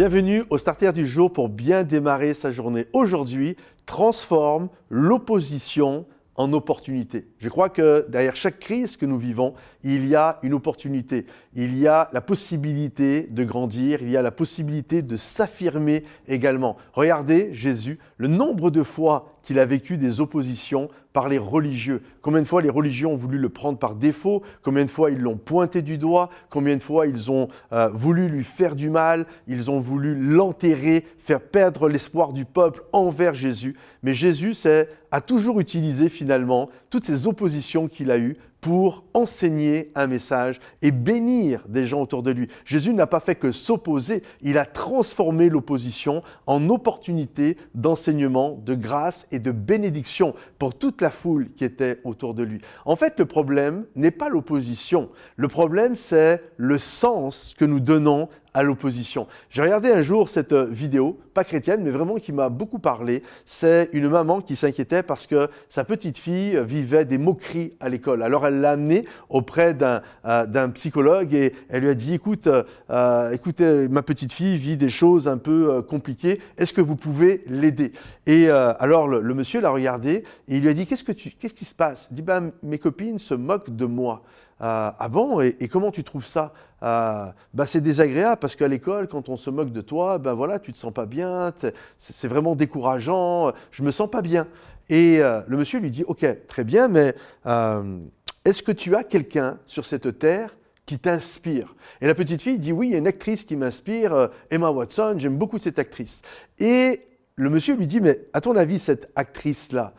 Bienvenue au starter du jour pour bien démarrer sa journée. Aujourd'hui, transforme l'opposition en opportunité. Je crois que derrière chaque crise que nous vivons, il y a une opportunité, il y a la possibilité de grandir, il y a la possibilité de s'affirmer également. Regardez Jésus, le nombre de fois qu'il a vécu des oppositions par les religieux. Combien de fois les religieux ont voulu le prendre par défaut? Combien de fois ils l'ont pointé du doigt? Combien de fois ils ont euh, voulu lui faire du mal? Ils ont voulu l'enterrer, faire perdre l'espoir du peuple envers Jésus. Mais Jésus a toujours utilisé finalement toutes ces oppositions qu'il a eues pour enseigner un message et bénir des gens autour de lui. Jésus n'a pas fait que s'opposer, il a transformé l'opposition en opportunité d'enseignement, de grâce et de bénédiction pour toute la foule qui était autour de lui. En fait, le problème n'est pas l'opposition, le problème c'est le sens que nous donnons à l'opposition. J'ai regardé un jour cette euh, vidéo, pas chrétienne, mais vraiment qui m'a beaucoup parlé. C'est une maman qui s'inquiétait parce que sa petite fille vivait des moqueries à l'école. Alors elle l'a amenée auprès d'un euh, psychologue et elle lui a dit, écoute, euh, écoutez, ma petite fille vit des choses un peu compliquées, est-ce que vous pouvez l'aider? Et alors le, monsieur l'a regardé et il lui a dit, qu'est-ce, qui se passe? Il dit, ben, mes copines se moquent de moi. Ah bon? Et, comment tu trouves ça? Euh, bah, C'est désagréable parce qu'à l'école, quand on se moque de toi, ben voilà, tu te sens pas bien, c'est vraiment décourageant, je me sens pas bien. Et euh, le monsieur lui dit, ok, très bien, mais est-ce que tu as quelqu'un sur cette terre qui t'inspire? Et la petite fille dit, oui, il y a une actrice qui m'inspire, Emma Watson, j'aime beaucoup cette actrice. Et le monsieur lui dit, mais à ton avis, cette actrice-là,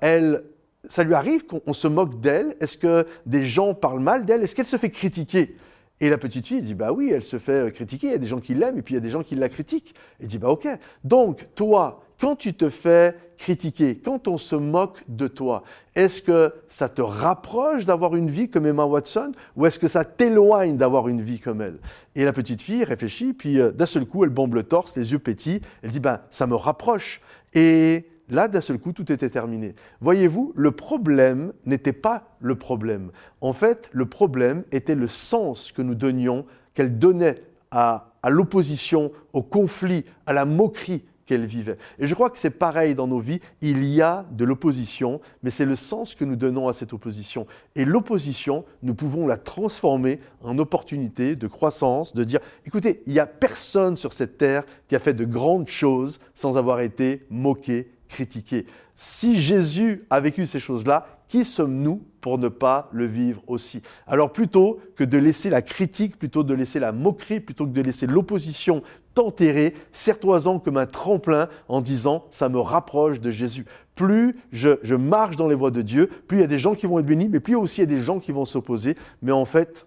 elle ça lui arrive qu'on se moque d'elle? Est-ce que des gens parlent mal d'elle? Est-ce qu'elle se fait critiquer? Et la petite fille dit Bah oui, elle se fait critiquer. Il y a des gens qui l'aiment et puis il y a des gens qui la critiquent. Et dit Bah ok. Donc, toi, quand tu te fais critiquer, quand on se moque de toi, est-ce que ça te rapproche d'avoir une vie comme Emma Watson ou est-ce que ça t'éloigne d'avoir une vie comme elle? Et la petite fille réfléchit, puis euh, d'un seul coup, elle bombe le torse, les yeux pétillent, elle dit, ben, ça me rapproche. Et Là, d'un seul coup, tout était terminé. Voyez-vous, le problème n'était pas le problème. En fait, le problème était le sens que nous donnions, qu'elle donnait à, l'opposition, au conflit, à la moquerie qu'elle vivait. Et je crois que c'est pareil dans nos vies. Il y a de l'opposition, mais c'est le sens que nous donnons à cette opposition. Et l'opposition, nous pouvons la transformer en opportunité de croissance, de dire, écoutez, il n'y a personne sur cette terre qui a fait de grandes choses sans avoir été moqué critiquer. Si Jésus a vécu ces choses-là, qui sommes-nous pour ne pas le vivre aussi? Alors plutôt que de laisser la critique, plutôt de laisser la moquerie, plutôt que de laisser l'opposition t'enterrer, serre-toi-en comme un tremplin en disant ⁇ ça me rapproche de Jésus ⁇ Plus je, je marche dans les voies de Dieu, plus il y a des gens qui vont être bénis, mais plus aussi il y a des gens qui vont s'opposer. Mais en fait,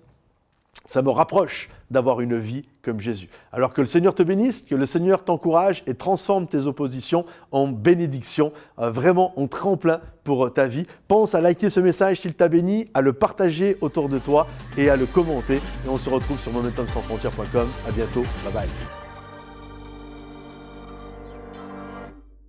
ça me rapproche d'avoir une vie comme Jésus. Alors que le Seigneur te bénisse, que le Seigneur t'encourage et transforme tes oppositions en bénédiction, euh, vraiment en tremplin pour euh, ta vie. Pense à liker ce message s'il t'a béni, à le partager autour de toi et à le commenter. Et on se retrouve sur momentumsansfrontières.com. À bientôt. Bye bye.